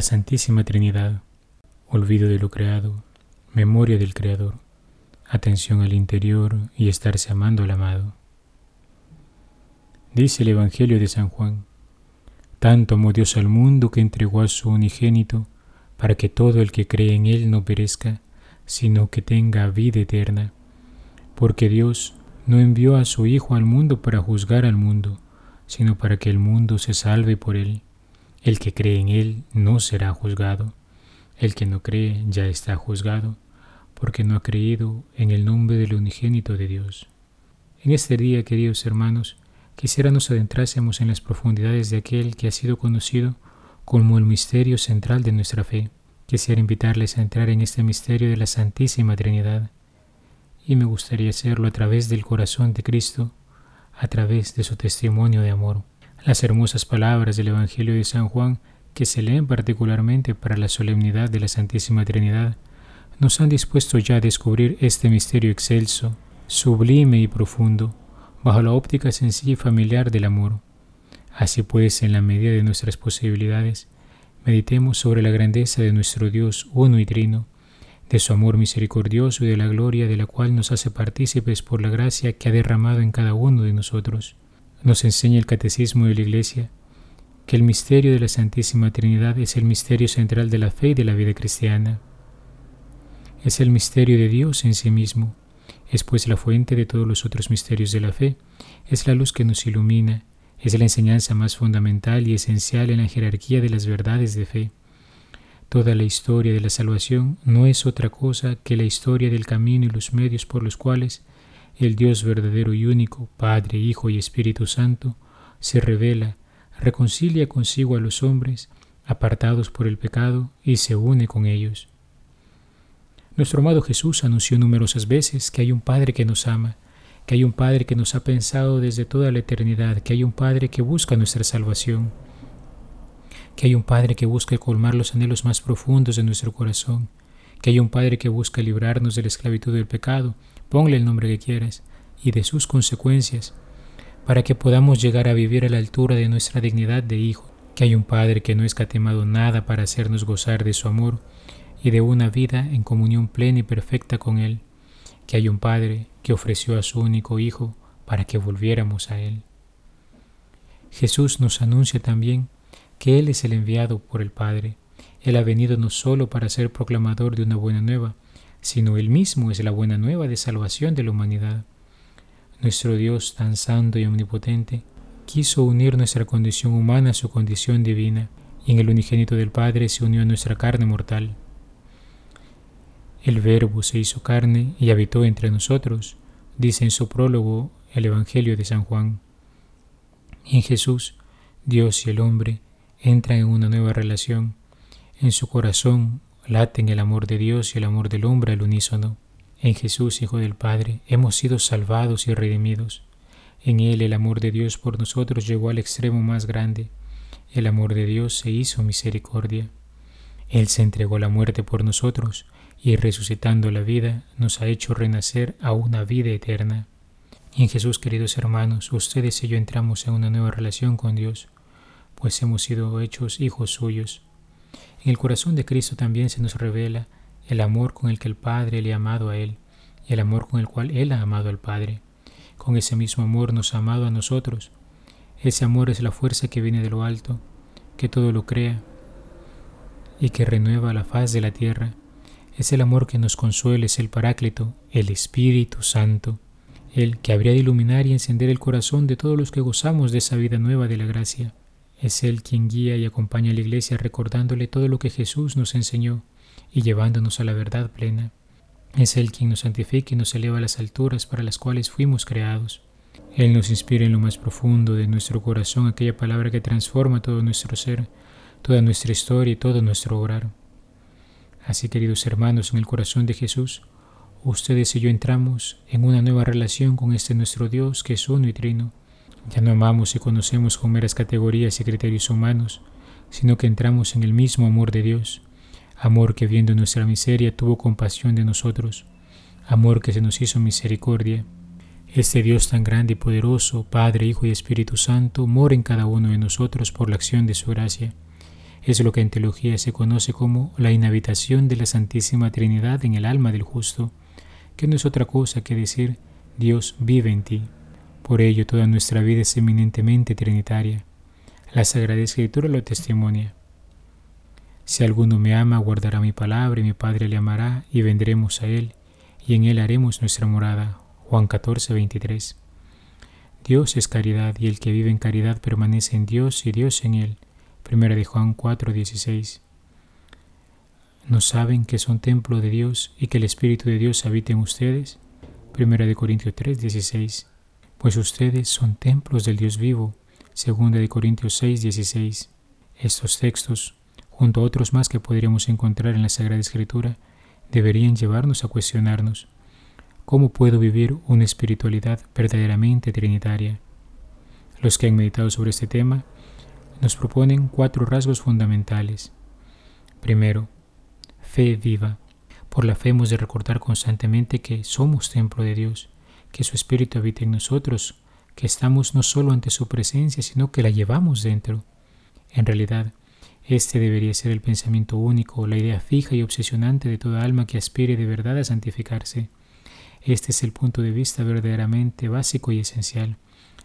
la Santísima Trinidad, olvido de lo creado, memoria del Creador, atención al interior y estarse amando al amado. Dice el Evangelio de San Juan, tanto amó Dios al mundo que entregó a su unigénito, para que todo el que cree en Él no perezca, sino que tenga vida eterna. Porque Dios no envió a su Hijo al mundo para juzgar al mundo, sino para que el mundo se salve por Él. El que cree en Él no será juzgado. El que no cree ya está juzgado, porque no ha creído en el nombre del unigénito de Dios. En este día, queridos hermanos, quisiera nos adentrásemos en las profundidades de aquel que ha sido conocido como el misterio central de nuestra fe. Quisiera invitarles a entrar en este misterio de la Santísima Trinidad, y me gustaría hacerlo a través del corazón de Cristo, a través de su testimonio de amor. Las hermosas palabras del Evangelio de San Juan, que se leen particularmente para la solemnidad de la Santísima Trinidad, nos han dispuesto ya a descubrir este misterio excelso, sublime y profundo, bajo la óptica sencilla y familiar del amor. Así pues, en la medida de nuestras posibilidades, meditemos sobre la grandeza de nuestro Dios uno y trino, de su amor misericordioso y de la gloria de la cual nos hace partícipes por la gracia que ha derramado en cada uno de nosotros. Nos enseña el Catecismo de la Iglesia que el misterio de la Santísima Trinidad es el misterio central de la fe y de la vida cristiana. Es el misterio de Dios en sí mismo, es pues la fuente de todos los otros misterios de la fe, es la luz que nos ilumina, es la enseñanza más fundamental y esencial en la jerarquía de las verdades de fe. Toda la historia de la salvación no es otra cosa que la historia del camino y los medios por los cuales el Dios verdadero y único, Padre, Hijo y Espíritu Santo, se revela, reconcilia consigo a los hombres, apartados por el pecado, y se une con ellos. Nuestro amado Jesús anunció numerosas veces que hay un Padre que nos ama, que hay un Padre que nos ha pensado desde toda la eternidad, que hay un Padre que busca nuestra salvación, que hay un Padre que busca colmar los anhelos más profundos de nuestro corazón, que hay un Padre que busca librarnos de la esclavitud del pecado, ponle el nombre que quieras, y de sus consecuencias, para que podamos llegar a vivir a la altura de nuestra dignidad de hijo, que hay un Padre que no escatimado nada para hacernos gozar de su amor, y de una vida en comunión plena y perfecta con Él, que hay un Padre que ofreció a su único Hijo para que volviéramos a Él. Jesús nos anuncia también que Él es el enviado por el Padre. Él ha venido no solo para ser proclamador de una buena nueva, sino Él mismo es la buena nueva de salvación de la humanidad. Nuestro Dios tan santo y omnipotente quiso unir nuestra condición humana a su condición divina, y en el unigénito del Padre se unió a nuestra carne mortal. El Verbo se hizo carne y habitó entre nosotros, dice en su prólogo el Evangelio de San Juan. En Jesús, Dios y el hombre entran en una nueva relación. En su corazón laten el amor de Dios y el amor del hombre al unísono. En Jesús, Hijo del Padre, hemos sido salvados y redimidos. En Él el amor de Dios por nosotros llegó al extremo más grande. El amor de Dios se hizo misericordia. Él se entregó a la muerte por nosotros y resucitando la vida nos ha hecho renacer a una vida eterna. En Jesús, queridos hermanos, ustedes y yo entramos en una nueva relación con Dios, pues hemos sido hechos hijos suyos. En el corazón de Cristo también se nos revela el amor con el que el Padre le ha amado a Él y el amor con el cual Él ha amado al Padre. Con ese mismo amor nos ha amado a nosotros. Ese amor es la fuerza que viene de lo alto, que todo lo crea y que renueva la faz de la tierra es el amor que nos consuela, es el Paráclito, el Espíritu Santo, el que habría de iluminar y encender el corazón de todos los que gozamos de esa vida nueva de la gracia. Es Él quien guía y acompaña a la Iglesia recordándole todo lo que Jesús nos enseñó y llevándonos a la verdad plena. Es Él quien nos santifica y nos eleva a las alturas para las cuales fuimos creados. Él nos inspira en lo más profundo de nuestro corazón aquella palabra que transforma todo nuestro ser, toda nuestra historia y todo nuestro obrar. Así, queridos hermanos, en el corazón de Jesús, ustedes y yo entramos en una nueva relación con este nuestro Dios que es uno y trino. Ya no amamos y conocemos con meras categorías y criterios humanos, sino que entramos en el mismo amor de Dios, amor que viendo nuestra miseria tuvo compasión de nosotros, amor que se nos hizo misericordia. Este Dios tan grande y poderoso, Padre, Hijo y Espíritu Santo, mora en cada uno de nosotros por la acción de su gracia Es lo que en teología se conoce como la inhabitación de la Santísima Trinidad en el alma del justo, que no es otra cosa que decir Dios vive en ti. Por ello toda nuestra vida es eminentemente trinitaria. La Sagrada Escritura lo testimonia. Si alguno me ama, guardará mi palabra, y mi Padre le amará, y vendremos a él, y en él haremos nuestra morada. Juan 14, 23. Dios es caridad, y el que vive en caridad permanece en Dios y Dios en él. Primera de Juan 4, 16. ¿No saben que son templo de Dios y que el Espíritu de Dios habita en ustedes? Primera de Corintios 3, 16. Pues ustedes son templos del Dios vivo. Segunda de Corintios 6, 16. Estos textos, junto a otros más que podríamos encontrar en la Sagrada Escritura, deberían llevarnos a cuestionarnos ¿Cómo puedo vivir una espiritualidad verdaderamente trinitaria? Los que han meditado sobre este tema nos proponen cuatro rasgos fundamentales. Primero, fe viva. Por la fe hemos de recordar constantemente que somos templo de Dios, que su Espíritu habita en nosotros, que estamos no solo ante su presencia, sino que la llevamos dentro. En realidad, este debería ser el pensamiento único, la idea fija y obsesionante de toda alma que aspire de verdad a santificarse. Este es el punto de vista verdaderamente básico y esencial.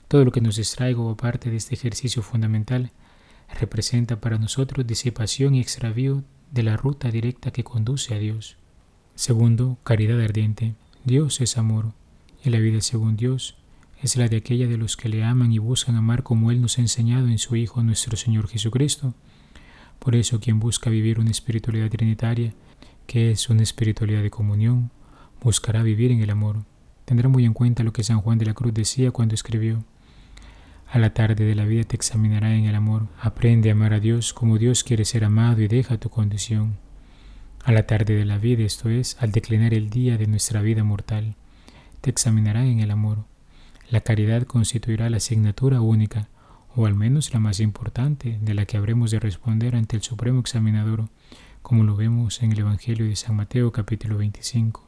Todo lo que nos distraigo aparte de este ejercicio fundamental representa para nosotros disipación y extravío de la ruta directa que conduce a Dios. Segundo, caridad ardiente. Dios es amor, la vida según Dios es la de aquella de los que le aman y buscan amar como Él nos ha enseñado en su Hijo nuestro Señor Jesucristo. Por eso quien busca vivir una espiritualidad trinitaria, que es una espiritualidad de comunión, buscará vivir en el amor. Tendrá muy en cuenta lo que San Juan de la Cruz decía cuando escribió, a la tarde de la vida te examinará en el amor. Aprende a amar a Dios como Dios quiere ser amado y deja tu condición. A la tarde de la vida, esto es, al declinar el día de nuestra vida mortal, te examinará en el amor. La caridad constituirá la asignatura única, o al menos la más importante, de la que habremos de responder ante el Supremo Examinador, como lo vemos en el Evangelio de San Mateo capítulo 25.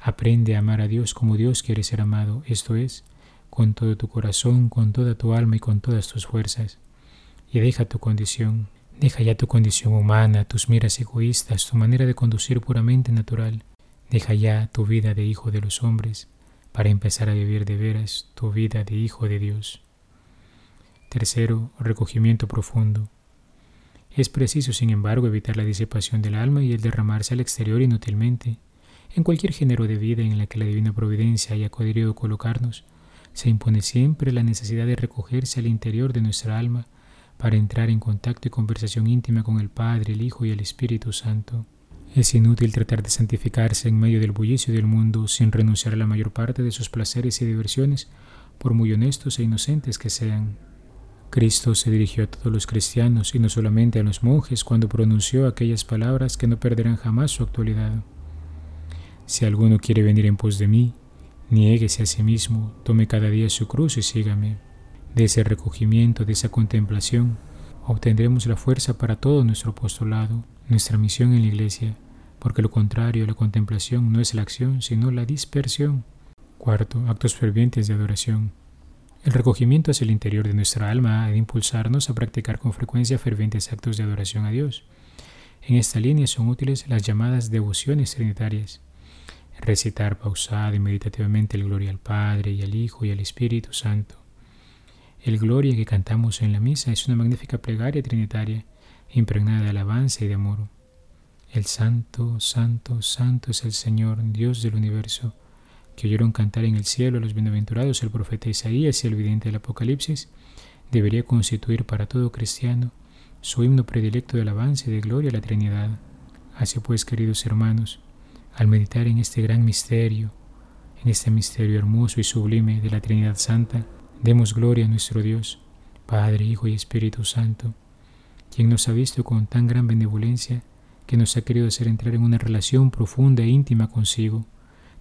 Aprende a amar a Dios como Dios quiere ser amado, esto es, con todo tu corazón, con toda tu alma y con todas tus fuerzas. Y deja tu condición, deja ya tu condición humana, tus miras egoístas, tu manera de conducir puramente natural. Deja ya tu vida de hijo de los hombres para empezar a vivir de veras tu vida de hijo de Dios. Tercero, recogimiento profundo. Es preciso, sin embargo, evitar la disipación del alma y el derramarse al exterior inútilmente. En cualquier género de vida en la que la divina providencia haya querido colocarnos, se impone siempre la necesidad de recogerse al interior de nuestra alma para entrar en contacto y conversación íntima con el Padre, el Hijo y el Espíritu Santo. Es inútil tratar de santificarse en medio del bullicio del mundo sin renunciar a la mayor parte de sus placeres y diversiones, por muy honestos e inocentes que sean. Cristo se dirigió a todos los cristianos y no solamente a los monjes cuando pronunció aquellas palabras que no perderán jamás su actualidad. Si alguno quiere venir en pos de mí, niéguese a sí mismo, tome cada día su cruz y sígame. De ese recogimiento, de esa contemplación, obtendremos la fuerza para todo nuestro apostolado, nuestra misión en la Iglesia, porque lo contrario, la contemplación no es la acción, sino la dispersión. Cuarto, actos fervientes de adoración. El recogimiento hacia el interior de nuestra alma ha de impulsarnos a practicar con frecuencia fervientes actos de adoración a Dios. En esta línea son útiles las llamadas devociones trinitarias recitar pausada y meditativamente el Gloria al Padre y al Hijo y al Espíritu Santo. El Gloria que cantamos en la misa es una magnífica plegaria trinitaria, impregnada de alabanza y de amor. El Santo, Santo, Santo es el Señor, Dios del universo, que oyeron cantar en el cielo los bienaventurados el profeta Isaías y el vidente del Apocalipsis, debería constituir para todo cristiano su himno predilecto de alabanza y de gloria a la Trinidad. Así pues, queridos hermanos, al meditar en este gran misterio, en este misterio hermoso y sublime de la Trinidad Santa, demos gloria a nuestro Dios, Padre, Hijo y Espíritu Santo, quien nos ha visto con tan gran benevolencia que nos ha querido hacer entrar en una relación profunda e íntima consigo,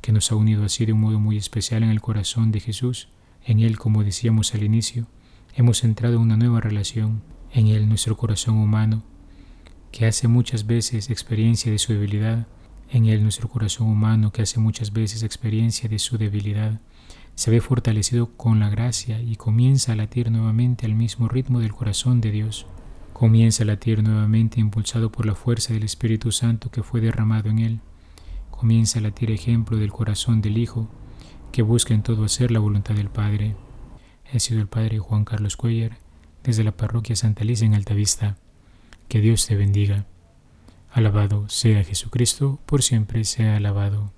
que nos ha unido así de un modo muy especial en el corazón de Jesús. En Él, como decíamos al inicio, hemos entrado en una nueva relación. En Él, nuestro corazón humano, que hace muchas veces experiencia de su debilidad, en él nuestro corazón humano, que hace muchas veces experiencia de su debilidad, se ve fortalecido con la gracia y comienza a latir nuevamente al mismo ritmo del corazón de Dios. Comienza a latir nuevamente impulsado por la fuerza del Espíritu Santo que fue derramado en él. Comienza a latir ejemplo del corazón del Hijo que busca en todo hacer la voluntad del Padre. He sido el Padre Juan Carlos Cuellar desde la parroquia Santa Lisa en Altavista. Que Dios te bendiga. Alabado sea Jesucristo, por siempre sea alabado.